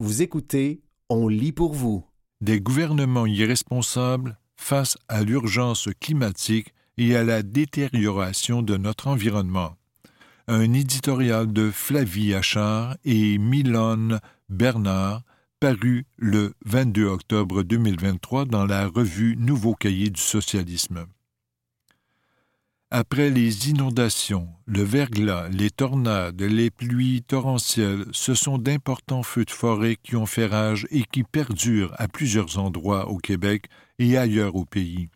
Vous écoutez, on lit pour vous. Des gouvernements irresponsables face à l'urgence climatique et à la détérioration de notre environnement. Un éditorial de Flavie Achard et Milone Bernard paru le 22 octobre 2023 dans la revue Nouveau Cahier du socialisme. Après les inondations, le verglas, les tornades, les pluies torrentielles, ce sont d'importants feux de forêt qui ont fait rage et qui perdurent à plusieurs endroits au Québec et ailleurs au pays.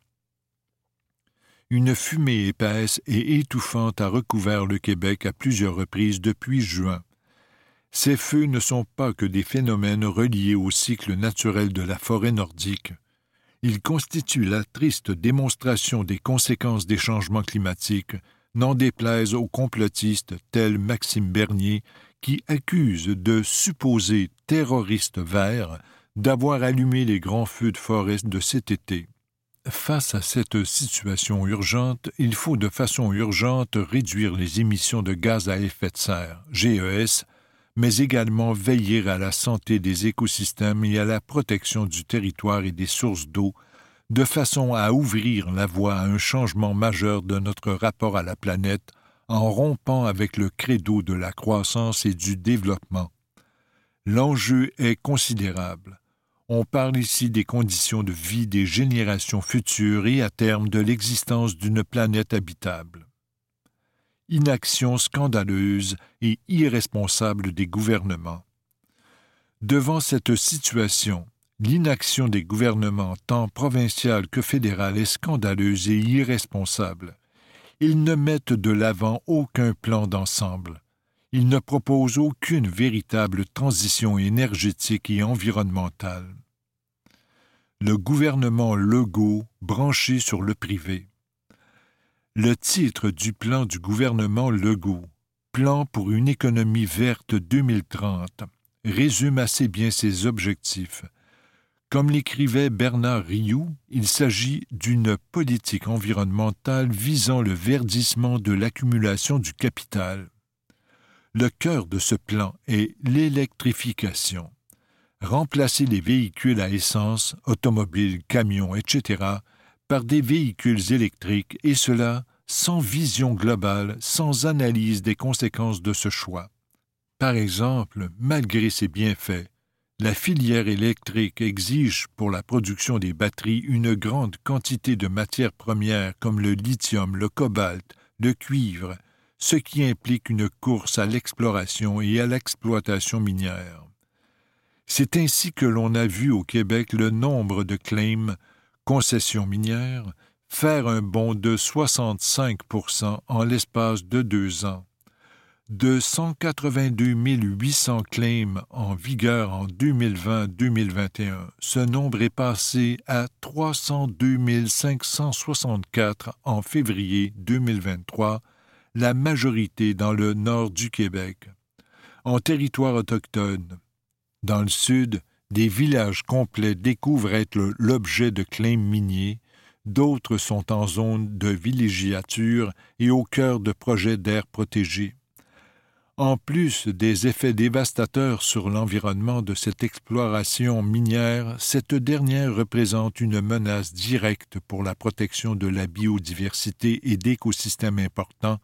Une fumée épaisse et étouffante a recouvert le Québec à plusieurs reprises depuis juin. Ces feux ne sont pas que des phénomènes reliés au cycle naturel de la forêt nordique. Ils constituent la triste démonstration des conséquences des changements climatiques, n'en déplaise aux complotistes tels Maxime Bernier, qui accusent de supposés terroristes verts d'avoir allumé les grands feux de forêt de cet été. Face à cette situation urgente, il faut de façon urgente réduire les émissions de gaz à effet de serre, GES, mais également veiller à la santé des écosystèmes et à la protection du territoire et des sources d'eau, de façon à ouvrir la voie à un changement majeur de notre rapport à la planète en rompant avec le credo de la croissance et du développement. L'enjeu est considérable. On parle ici des conditions de vie des générations futures et à terme de l'existence d'une planète habitable inaction scandaleuse et irresponsable des gouvernements. Devant cette situation, l'inaction des gouvernements tant provincial que fédéral est scandaleuse et irresponsable. Ils ne mettent de l'avant aucun plan d'ensemble. Ils ne proposent aucune véritable transition énergétique et environnementale. Le gouvernement Legault branché sur le privé. Le titre du plan du gouvernement Legault, Plan pour une économie verte 2030, résume assez bien ses objectifs. Comme l'écrivait Bernard Rioux, il s'agit d'une politique environnementale visant le verdissement de l'accumulation du capital. Le cœur de ce plan est l'électrification. Remplacer les véhicules à essence, automobiles, camions, etc., par des véhicules électriques, et cela sans vision globale, sans analyse des conséquences de ce choix. Par exemple, malgré ses bienfaits, la filière électrique exige pour la production des batteries une grande quantité de matières premières comme le lithium, le cobalt, le cuivre, ce qui implique une course à l'exploration et à l'exploitation minière. C'est ainsi que l'on a vu au Québec le nombre de claims concessions minières, faire un bond de 65% en l'espace de deux ans. De 182 800 claims en vigueur en 2020-2021, ce nombre est passé à 302 564 en février 2023, la majorité dans le nord du Québec. En territoire autochtone, dans le sud, des villages complets découvrent être l'objet de claims miniers, d'autres sont en zone de villégiature et au cœur de projets d'air protégés. En plus des effets dévastateurs sur l'environnement de cette exploration minière, cette dernière représente une menace directe pour la protection de la biodiversité et d'écosystèmes importants,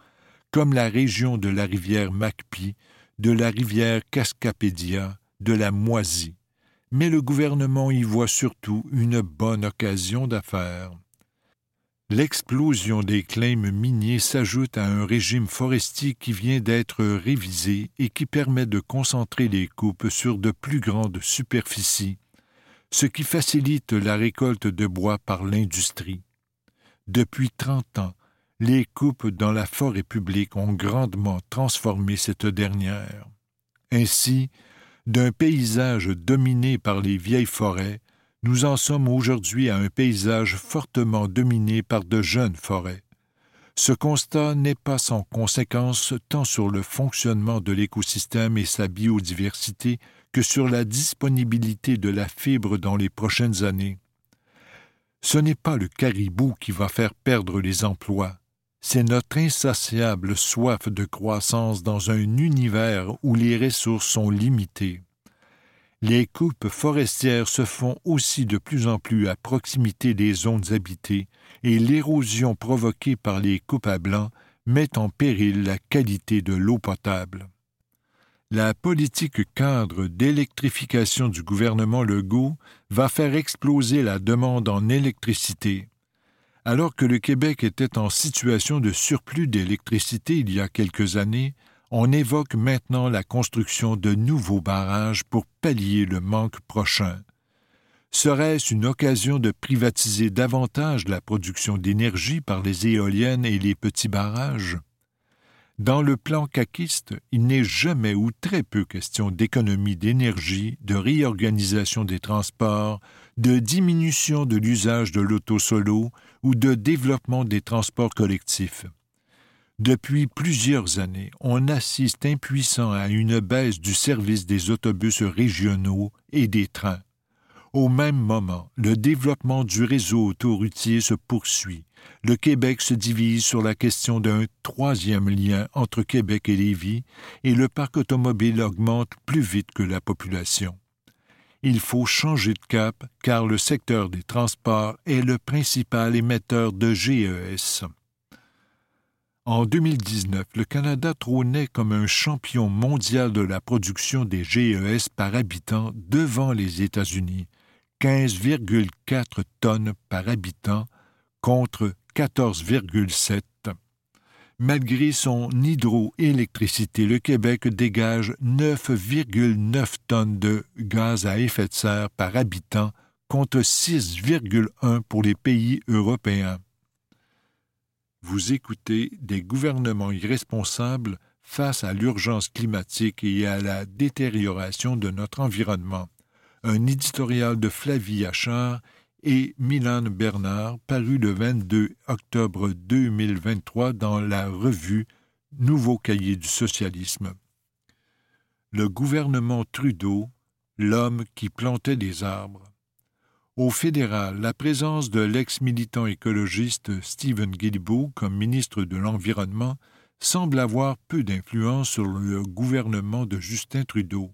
comme la région de la rivière Macpie, de la rivière Cascapédia, de la Moisie mais le gouvernement y voit surtout une bonne occasion d'affaires. L'explosion des claims miniers s'ajoute à un régime forestier qui vient d'être révisé et qui permet de concentrer les coupes sur de plus grandes superficies, ce qui facilite la récolte de bois par l'industrie. Depuis trente ans, les coupes dans la forêt publique ont grandement transformé cette dernière. Ainsi, d'un paysage dominé par les vieilles forêts, nous en sommes aujourd'hui à un paysage fortement dominé par de jeunes forêts. Ce constat n'est pas sans conséquence tant sur le fonctionnement de l'écosystème et sa biodiversité que sur la disponibilité de la fibre dans les prochaines années. Ce n'est pas le caribou qui va faire perdre les emplois, c'est notre insatiable soif de croissance dans un univers où les ressources sont limitées. Les coupes forestières se font aussi de plus en plus à proximité des zones habitées et l'érosion provoquée par les coupes à blanc met en péril la qualité de l'eau potable. La politique cadre d'électrification du gouvernement Legault va faire exploser la demande en électricité. Alors que le Québec était en situation de surplus d'électricité il y a quelques années, on évoque maintenant la construction de nouveaux barrages pour pallier le manque prochain. Serait-ce une occasion de privatiser davantage la production d'énergie par les éoliennes et les petits barrages? Dans le plan caquiste, il n'est jamais ou très peu question d'économie d'énergie, de réorganisation des transports, de diminution de l'usage de l'auto solo ou de développement des transports collectifs. Depuis plusieurs années, on assiste impuissant à une baisse du service des autobus régionaux et des trains. Au même moment, le développement du réseau autoroutier se poursuit. Le Québec se divise sur la question d'un troisième lien entre Québec et Lévis, et le parc automobile augmente plus vite que la population. Il faut changer de cap car le secteur des transports est le principal émetteur de GES. En 2019, le Canada trônait comme un champion mondial de la production des GES par habitant devant les États-Unis, 15,4 tonnes par habitant contre 14,7. Malgré son hydroélectricité, le Québec dégage 9,9 tonnes de gaz à effet de serre par habitant contre 6,1 pour les pays européens. Vous écoutez des gouvernements irresponsables face à l'urgence climatique et à la détérioration de notre environnement. Un éditorial de Flavie Achard et Milan Bernard, paru le 22 octobre 2023 dans la revue Nouveau cahier du socialisme. Le gouvernement Trudeau, l'homme qui plantait des arbres. Au fédéral, la présence de l'ex-militant écologiste Stephen Guilbeault comme ministre de l'Environnement semble avoir peu d'influence sur le gouvernement de Justin Trudeau.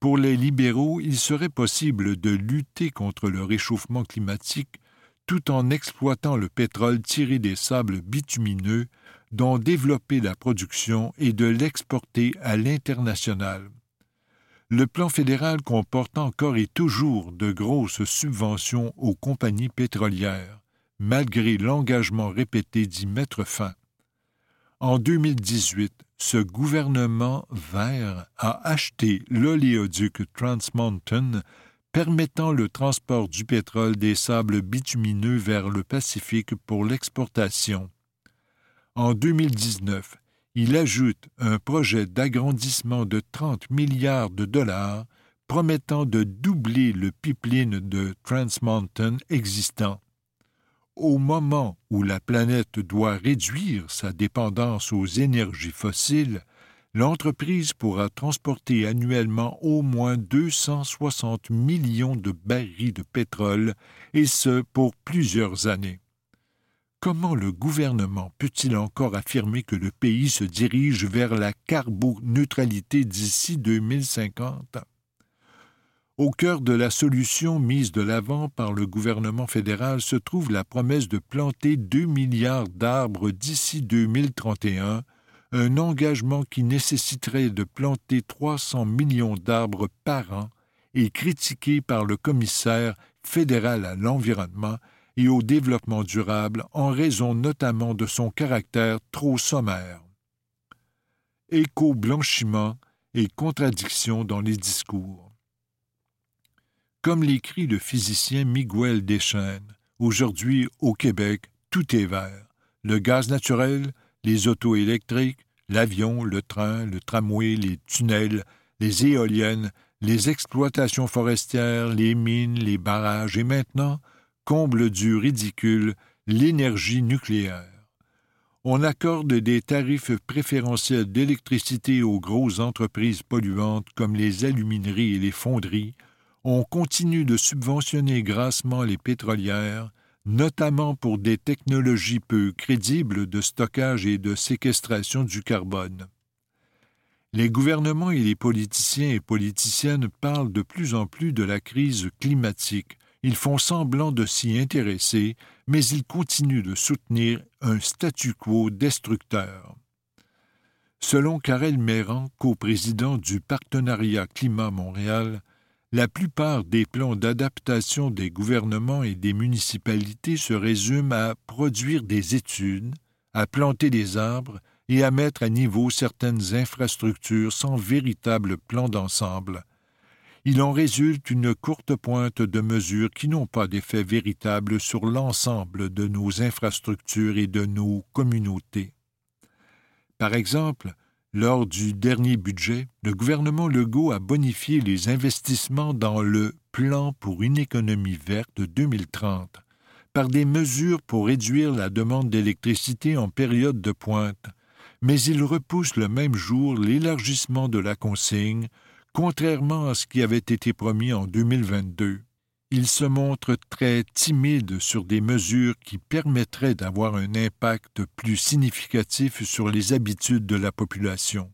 Pour les libéraux, il serait possible de lutter contre le réchauffement climatique tout en exploitant le pétrole tiré des sables bitumineux, dont développer la production et de l'exporter à l'international le plan fédéral comporte encore et toujours de grosses subventions aux compagnies pétrolières, malgré l'engagement répété d'y mettre fin. En 2018, ce gouvernement vert a acheté l'oléoduc Trans Mountain permettant le transport du pétrole des sables bitumineux vers le Pacifique pour l'exportation. En 2019, il ajoute un projet d'agrandissement de 30 milliards de dollars promettant de doubler le pipeline de Trans Mountain existant. Au moment où la planète doit réduire sa dépendance aux énergies fossiles, l'entreprise pourra transporter annuellement au moins 260 millions de barils de pétrole, et ce pour plusieurs années. Comment le gouvernement peut-il encore affirmer que le pays se dirige vers la carboneutralité d'ici 2050? Au cœur de la solution mise de l'avant par le gouvernement fédéral se trouve la promesse de planter 2 milliards d'arbres d'ici 2031, un engagement qui nécessiterait de planter 300 millions d'arbres par an et critiqué par le commissaire fédéral à l'environnement et au développement durable en raison notamment de son caractère trop sommaire. Éco-blanchiment et contradiction dans les discours. Comme l'écrit le physicien Miguel Deschênes, aujourd'hui au Québec, tout est vert. Le gaz naturel, les autos électriques, l'avion, le train, le tramway, les tunnels, les éoliennes, les exploitations forestières, les mines, les barrages et maintenant comble du ridicule, l'énergie nucléaire. On accorde des tarifs préférentiels d'électricité aux grosses entreprises polluantes comme les alumineries et les fonderies, on continue de subventionner grassement les pétrolières, notamment pour des technologies peu crédibles de stockage et de séquestration du carbone. Les gouvernements et les politiciens et politiciennes parlent de plus en plus de la crise climatique. Ils font semblant de s'y intéresser, mais ils continuent de soutenir un statu quo destructeur. Selon Karel Méran, coprésident du Partenariat Climat Montréal, la plupart des plans d'adaptation des gouvernements et des municipalités se résument à produire des études, à planter des arbres et à mettre à niveau certaines infrastructures sans véritable plan d'ensemble. Il en résulte une courte pointe de mesures qui n'ont pas d'effet véritable sur l'ensemble de nos infrastructures et de nos communautés. Par exemple, lors du dernier budget, le gouvernement Legault a bonifié les investissements dans le Plan pour une économie verte 2030 par des mesures pour réduire la demande d'électricité en période de pointe, mais il repousse le même jour l'élargissement de la consigne, contrairement à ce qui avait été promis en 2022. Il se montre très timide sur des mesures qui permettraient d'avoir un impact plus significatif sur les habitudes de la population.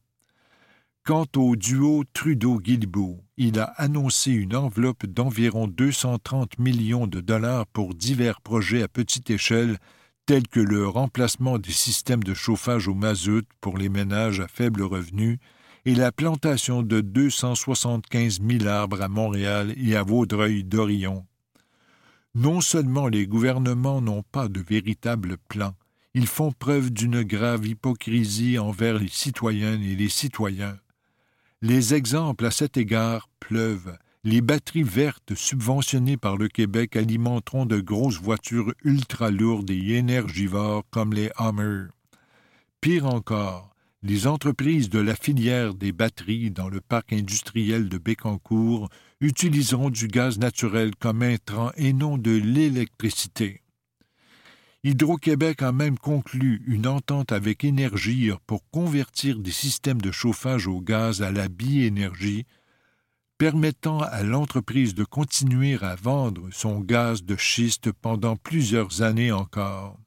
Quant au duo Trudeau-Guilbeault, il a annoncé une enveloppe d'environ 230 millions de dollars pour divers projets à petite échelle tels que le remplacement des systèmes de chauffage au mazout pour les ménages à faible revenu et la plantation de 275 000 arbres à Montréal et à Vaudreuil-Dorion. Non seulement les gouvernements n'ont pas de véritable plan, ils font preuve d'une grave hypocrisie envers les citoyennes et les citoyens. Les exemples à cet égard pleuvent, les batteries vertes subventionnées par le Québec alimenteront de grosses voitures ultra lourdes et énergivores comme les Hummer. Pire encore, les entreprises de la filière des batteries dans le parc industriel de Bécancour utiliseront du gaz naturel comme intrant et non de l'électricité. Hydro-Québec a même conclu une entente avec Énergir pour convertir des systèmes de chauffage au gaz à la biénergie permettant à l'entreprise de continuer à vendre son gaz de schiste pendant plusieurs années encore.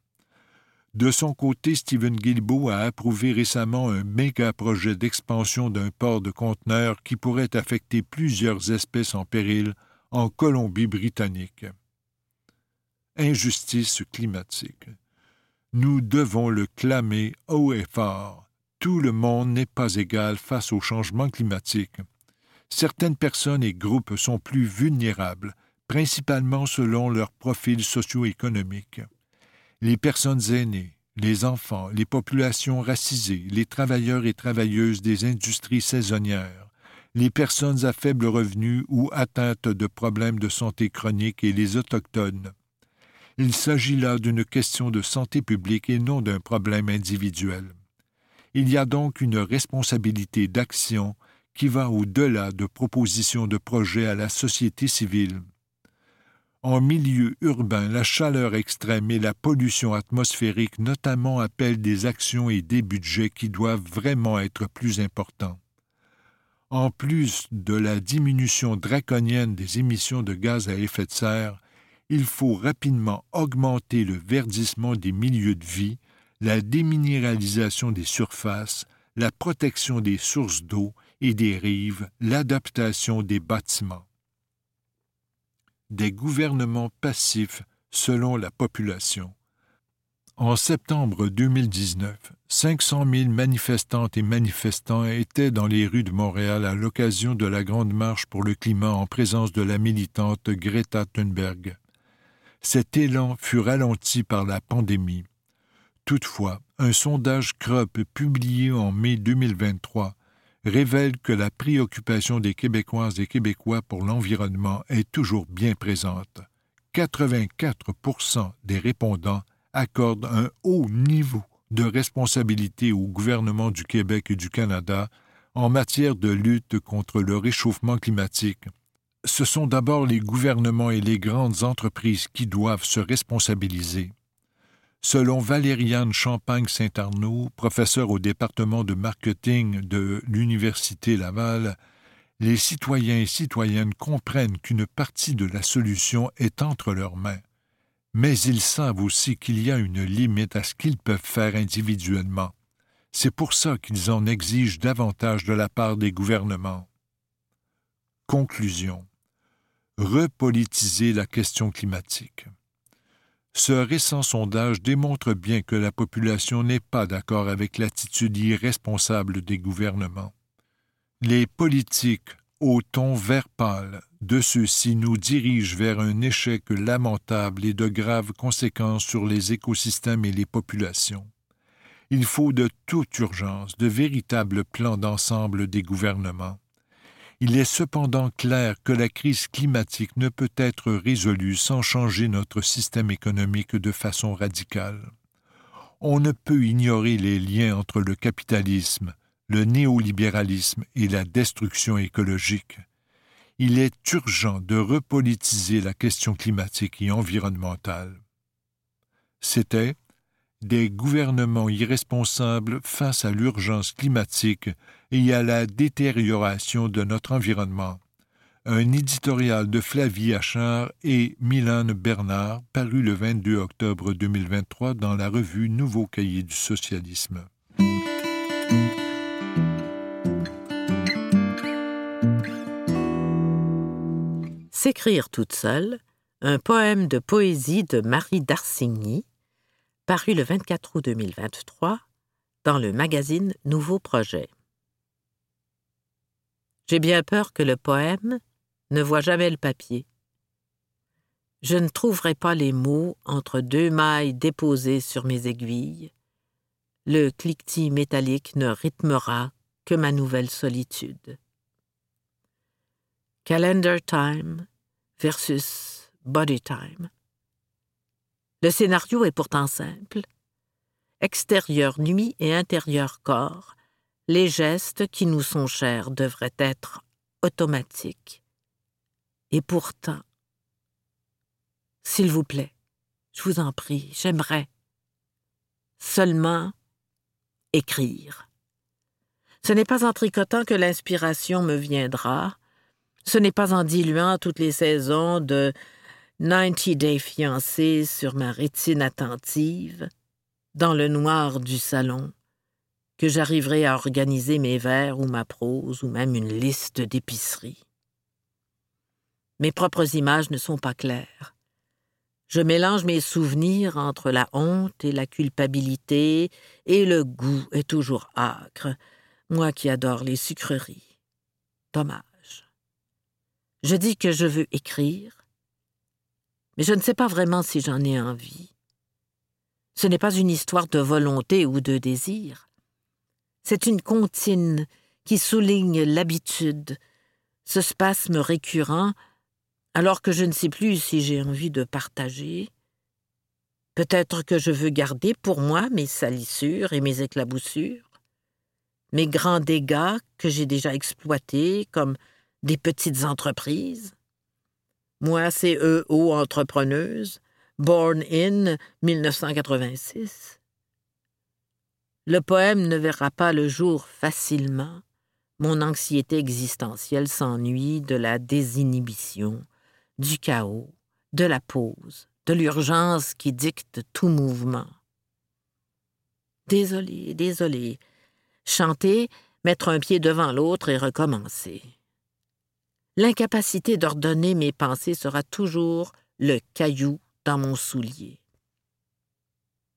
De son côté, Stephen Guilbeault a approuvé récemment un méga projet d'expansion d'un port de conteneurs qui pourrait affecter plusieurs espèces en péril en Colombie-Britannique. Injustice climatique. Nous devons le clamer haut et fort. Tout le monde n'est pas égal face au changement climatique certaines personnes et groupes sont plus vulnérables, principalement selon leur profil socio-économique. Les personnes aînées, les enfants, les populations racisées, les travailleurs et travailleuses des industries saisonnières, les personnes à faible revenu ou atteintes de problèmes de santé chroniques et les autochtones. Il s'agit là d'une question de santé publique et non d'un problème individuel. Il y a donc une responsabilité d'action qui va au-delà de propositions de projets à la société civile. En milieu urbain, la chaleur extrême et la pollution atmosphérique notamment appellent des actions et des budgets qui doivent vraiment être plus importants. En plus de la diminution draconienne des émissions de gaz à effet de serre, il faut rapidement augmenter le verdissement des milieux de vie, la déminéralisation des surfaces, la protection des sources d'eau et des rives, l'adaptation des bâtiments. Des gouvernements passifs selon la population. En septembre 2019, 500 000 manifestantes et manifestants étaient dans les rues de Montréal à l'occasion de la Grande Marche pour le climat en présence de la militante Greta Thunberg. Cet élan fut ralenti par la pandémie. Toutefois, un sondage CROP publié en mai 2023 révèle que la préoccupation des Québécoises et Québécois pour l'environnement est toujours bien présente. 84% des répondants accordent un haut niveau de responsabilité au gouvernement du Québec et du Canada en matière de lutte contre le réchauffement climatique. Ce sont d'abord les gouvernements et les grandes entreprises qui doivent se responsabiliser. Selon Valériane Champagne-Saint-Arnaud, professeure au département de marketing de l'Université Laval, les citoyens et citoyennes comprennent qu'une partie de la solution est entre leurs mains. Mais ils savent aussi qu'il y a une limite à ce qu'ils peuvent faire individuellement. C'est pour ça qu'ils en exigent davantage de la part des gouvernements. Conclusion. Repolitiser la question climatique. Ce récent sondage démontre bien que la population n'est pas d'accord avec l'attitude irresponsable des gouvernements. Les politiques au ton vert pâle de ceux-ci nous dirigent vers un échec lamentable et de graves conséquences sur les écosystèmes et les populations. Il faut de toute urgence de véritables plans d'ensemble des gouvernements. Il est cependant clair que la crise climatique ne peut être résolue sans changer notre système économique de façon radicale. On ne peut ignorer les liens entre le capitalisme, le néolibéralisme et la destruction écologique. Il est urgent de repolitiser la question climatique et environnementale. C'était des gouvernements irresponsables face à l'urgence climatique et à la détérioration de notre environnement. Un éditorial de Flavie Achard et Milan Bernard paru le 22 octobre 2023 dans la revue Nouveau Cahier du socialisme. S'écrire toute seule, un poème de poésie de Marie d'Arsigny, paru le 24 août 2023 dans le magazine Nouveau Projet. J'ai bien peur que le poème ne voit jamais le papier. Je ne trouverai pas les mots entre deux mailles déposées sur mes aiguilles. Le cliquetis métallique ne rythmera que ma nouvelle solitude. Calendar time versus body time. Le scénario est pourtant simple. Extérieur nuit et intérieur corps les gestes qui nous sont chers devraient être automatiques. Et pourtant, s'il vous plaît, je vous en prie, j'aimerais seulement écrire. Ce n'est pas en tricotant que l'inspiration me viendra, ce n'est pas en diluant toutes les saisons de 90 Day fiancés sur ma rétine attentive, dans le noir du salon, que j'arriverai à organiser mes vers ou ma prose ou même une liste d'épicerie. Mes propres images ne sont pas claires. Je mélange mes souvenirs entre la honte et la culpabilité, et le goût est toujours âcre, moi qui adore les sucreries. Dommage. Je dis que je veux écrire, mais je ne sais pas vraiment si j'en ai envie. Ce n'est pas une histoire de volonté ou de désir. C'est une comptine qui souligne l'habitude, ce spasme récurrent, alors que je ne sais plus si j'ai envie de partager. Peut-être que je veux garder pour moi mes salissures et mes éclaboussures, mes grands dégâts que j'ai déjà exploités comme des petites entreprises. Moi, c'est EO entrepreneuse, born in 1986. Le poème ne verra pas le jour facilement. Mon anxiété existentielle s'ennuie de la désinhibition, du chaos, de la pause, de l'urgence qui dicte tout mouvement. Désolé, désolé. Chanter, mettre un pied devant l'autre et recommencer. L'incapacité d'ordonner mes pensées sera toujours le caillou dans mon soulier.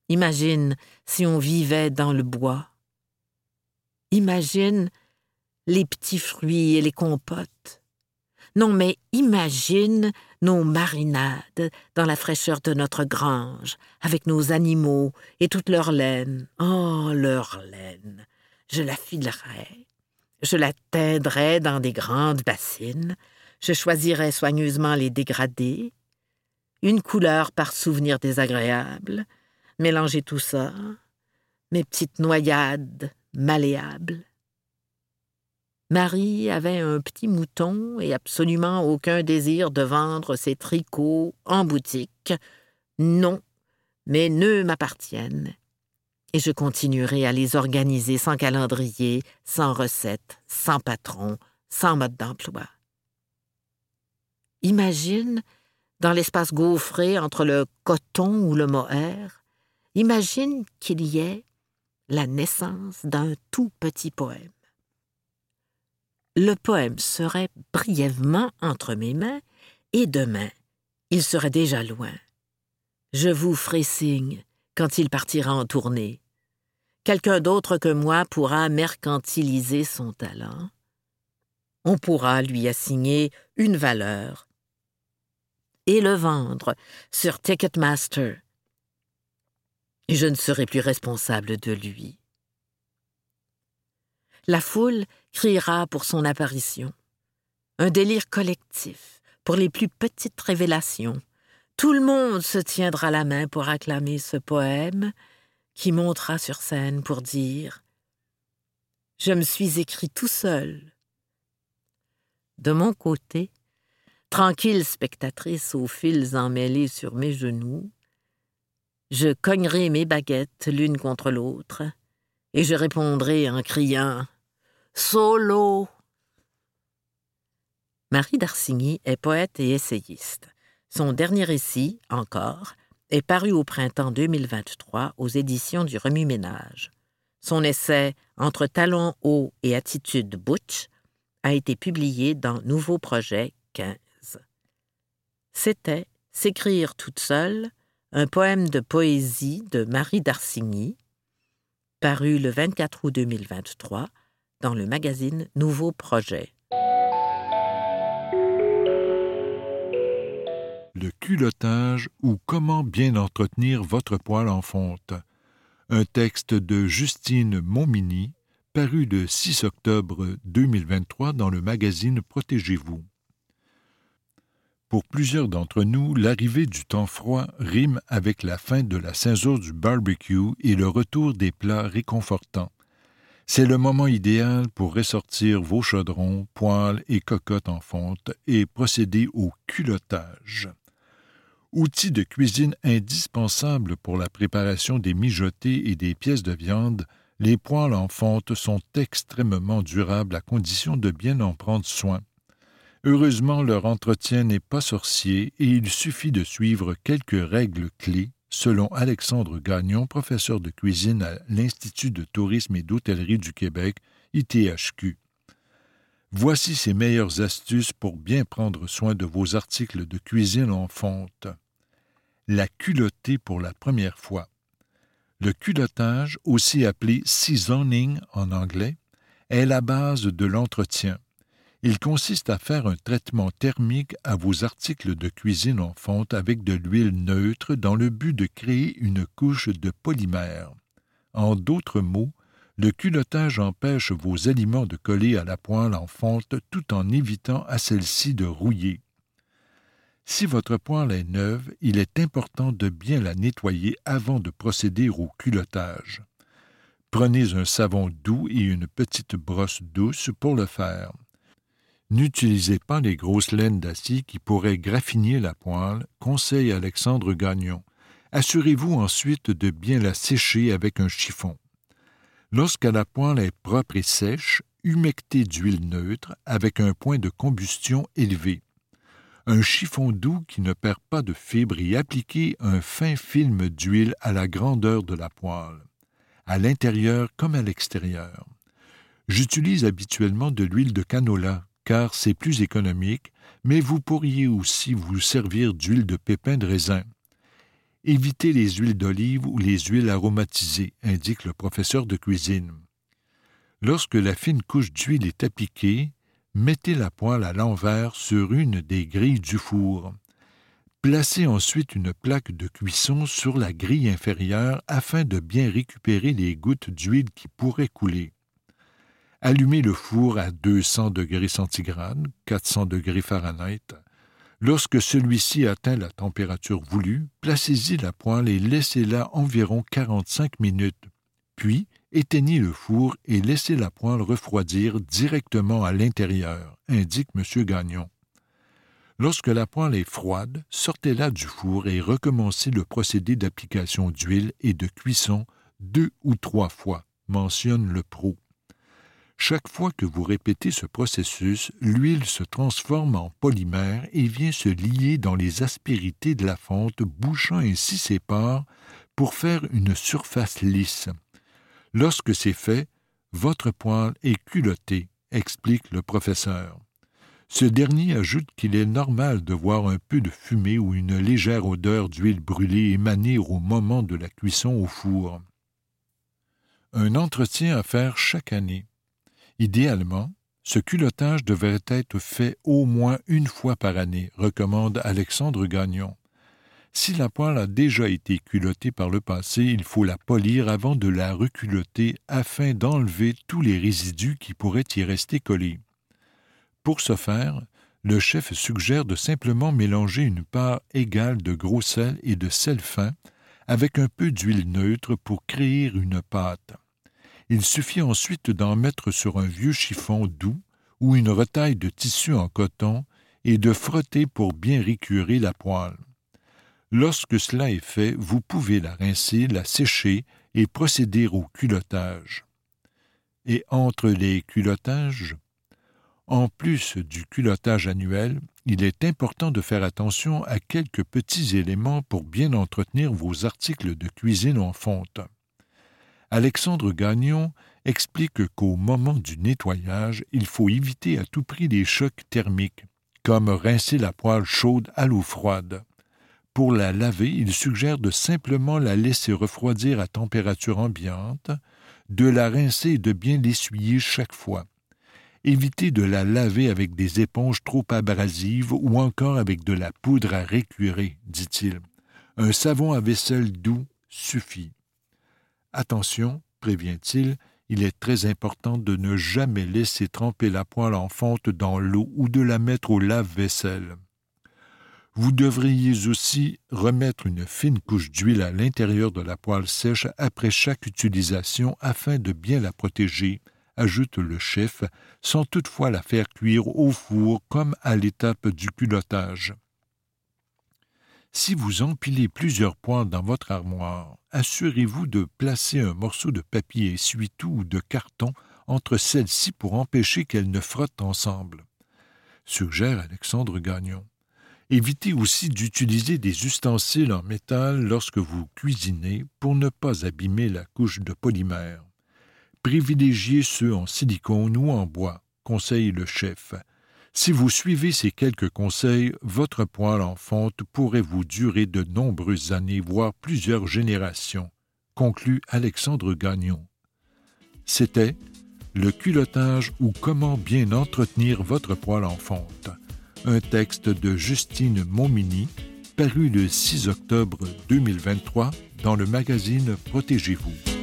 Imagine si on vivait dans le bois. Imagine les petits fruits et les compotes. Non, mais imagine nos marinades dans la fraîcheur de notre grange, avec nos animaux et toute leur laine. Oh, leur laine. Je la filerais. Je la teindrais dans des grandes bassines. Je choisirais soigneusement les dégradés. Une couleur par souvenir désagréable mélanger tout ça, mes petites noyades malléables. Marie avait un petit mouton et absolument aucun désir de vendre ses tricots en boutique. Non, mes nœuds m'appartiennent. Et je continuerai à les organiser sans calendrier, sans recette, sans patron, sans mode d'emploi. Imagine, dans l'espace gaufré entre le coton ou le mohair, Imagine qu'il y ait, la naissance d'un tout petit poème. Le poème serait brièvement entre mes mains, et demain, il serait déjà loin. Je vous ferai signe quand il partira en tournée. Quelqu'un d'autre que moi pourra mercantiliser son talent. On pourra lui assigner une valeur et le vendre sur Ticketmaster. Et je ne serai plus responsable de lui. La foule criera pour son apparition. Un délire collectif pour les plus petites révélations. Tout le monde se tiendra la main pour acclamer ce poème qui montera sur scène pour dire Je me suis écrit tout seul. De mon côté, tranquille spectatrice aux fils emmêlés sur mes genoux, je cognerai mes baguettes l'une contre l'autre, et je répondrai en criant Solo. Marie d'Arsigny est poète et essayiste. Son dernier récit, encore, est paru au printemps 2023 aux éditions du Remue-Ménage. Son essai Entre talons hauts et attitude butch a été publié dans Nouveau Projet 15. C'était S'écrire toute seule, un poème de poésie de Marie d'Arsigny, paru le 24 août 2023 dans le magazine Nouveau Projet. Le culottage ou comment bien entretenir votre poil en fonte. Un texte de Justine Montmini, paru le 6 octobre 2023 dans le magazine Protégez-vous. Pour plusieurs d'entre nous, l'arrivée du temps froid rime avec la fin de la saison du barbecue et le retour des plats réconfortants. C'est le moment idéal pour ressortir vos chaudrons, poêles et cocottes en fonte et procéder au culottage. Outil de cuisine indispensable pour la préparation des mijotés et des pièces de viande, les poêles en fonte sont extrêmement durables à condition de bien en prendre soin. Heureusement, leur entretien n'est pas sorcier et il suffit de suivre quelques règles clés selon Alexandre Gagnon, professeur de cuisine à l'Institut de tourisme et d'hôtellerie du Québec, ITHQ. Voici ses meilleures astuces pour bien prendre soin de vos articles de cuisine en fonte. La culotter pour la première fois. Le culottage, aussi appelé seasoning en anglais, est la base de l'entretien. Il consiste à faire un traitement thermique à vos articles de cuisine en fonte avec de l'huile neutre dans le but de créer une couche de polymère. En d'autres mots, le culottage empêche vos aliments de coller à la poêle en fonte tout en évitant à celle-ci de rouiller. Si votre poêle est neuve, il est important de bien la nettoyer avant de procéder au culottage. Prenez un savon doux et une petite brosse douce pour le faire. N'utilisez pas les grosses laines d'acier qui pourraient graffiner la poêle, conseille Alexandre Gagnon. Assurez-vous ensuite de bien la sécher avec un chiffon. Lorsque la poêle est propre et sèche, humectez d'huile neutre avec un point de combustion élevé. Un chiffon doux qui ne perd pas de fibres et appliquez un fin film d'huile à la grandeur de la poêle, à l'intérieur comme à l'extérieur. J'utilise habituellement de l'huile de canola car c'est plus économique, mais vous pourriez aussi vous servir d'huile de pépins de raisin. Évitez les huiles d'olive ou les huiles aromatisées, indique le professeur de cuisine. Lorsque la fine couche d'huile est appliquée, mettez la poêle à l'envers sur une des grilles du four. Placez ensuite une plaque de cuisson sur la grille inférieure afin de bien récupérer les gouttes d'huile qui pourraient couler. Allumez le four à 200 degrés centigrades, 400 degrés Fahrenheit. Lorsque celui-ci atteint la température voulue, placez-y la poêle et laissez-la environ 45 minutes. Puis, éteignez le four et laissez la poêle refroidir directement à l'intérieur, indique M. Gagnon. Lorsque la poêle est froide, sortez-la du four et recommencez le procédé d'application d'huile et de cuisson deux ou trois fois, mentionne le pro. Chaque fois que vous répétez ce processus, l'huile se transforme en polymère et vient se lier dans les aspérités de la fonte, bouchant ainsi ses pores pour faire une surface lisse. Lorsque c'est fait, votre poêle est culotté, explique le professeur. Ce dernier ajoute qu'il est normal de voir un peu de fumée ou une légère odeur d'huile brûlée émaner au moment de la cuisson au four. Un entretien à faire chaque année. Idéalement, ce culottage devrait être fait au moins une fois par année, recommande Alexandre Gagnon. Si la poêle a déjà été culottée par le passé, il faut la polir avant de la reculotter afin d'enlever tous les résidus qui pourraient y rester collés. Pour ce faire, le chef suggère de simplement mélanger une part égale de gros sel et de sel fin avec un peu d'huile neutre pour créer une pâte. Il suffit ensuite d'en mettre sur un vieux chiffon doux ou une retaille de tissu en coton et de frotter pour bien récurer la poêle. Lorsque cela est fait, vous pouvez la rincer, la sécher et procéder au culottage. Et entre les culottages, en plus du culottage annuel, il est important de faire attention à quelques petits éléments pour bien entretenir vos articles de cuisine en fonte. Alexandre Gagnon explique qu'au moment du nettoyage, il faut éviter à tout prix les chocs thermiques, comme rincer la poêle chaude à l'eau froide. Pour la laver, il suggère de simplement la laisser refroidir à température ambiante, de la rincer et de bien l'essuyer chaque fois. Évitez de la laver avec des éponges trop abrasives ou encore avec de la poudre à récurer, dit-il. Un savon à vaisselle doux suffit. Attention, prévient-il, il est très important de ne jamais laisser tremper la poêle en fonte dans l'eau ou de la mettre au lave-vaisselle. Vous devriez aussi remettre une fine couche d'huile à l'intérieur de la poêle sèche après chaque utilisation afin de bien la protéger, ajoute le chef, sans toutefois la faire cuire au four comme à l'étape du culottage. Si vous empilez plusieurs poêles dans votre armoire, assurez-vous de placer un morceau de papier essuie-tout ou de carton entre celles-ci pour empêcher qu'elles ne frottent ensemble. Suggère Alexandre Gagnon. Évitez aussi d'utiliser des ustensiles en métal lorsque vous cuisinez pour ne pas abîmer la couche de polymère. Privilégiez ceux en silicone ou en bois, conseille le chef. Si vous suivez ces quelques conseils, votre poêle en fonte pourrait vous durer de nombreuses années, voire plusieurs générations, conclut Alexandre Gagnon. C'était Le culottage ou comment bien entretenir votre poêle en fonte un texte de Justine Montmini, paru le 6 octobre 2023 dans le magazine Protégez-vous.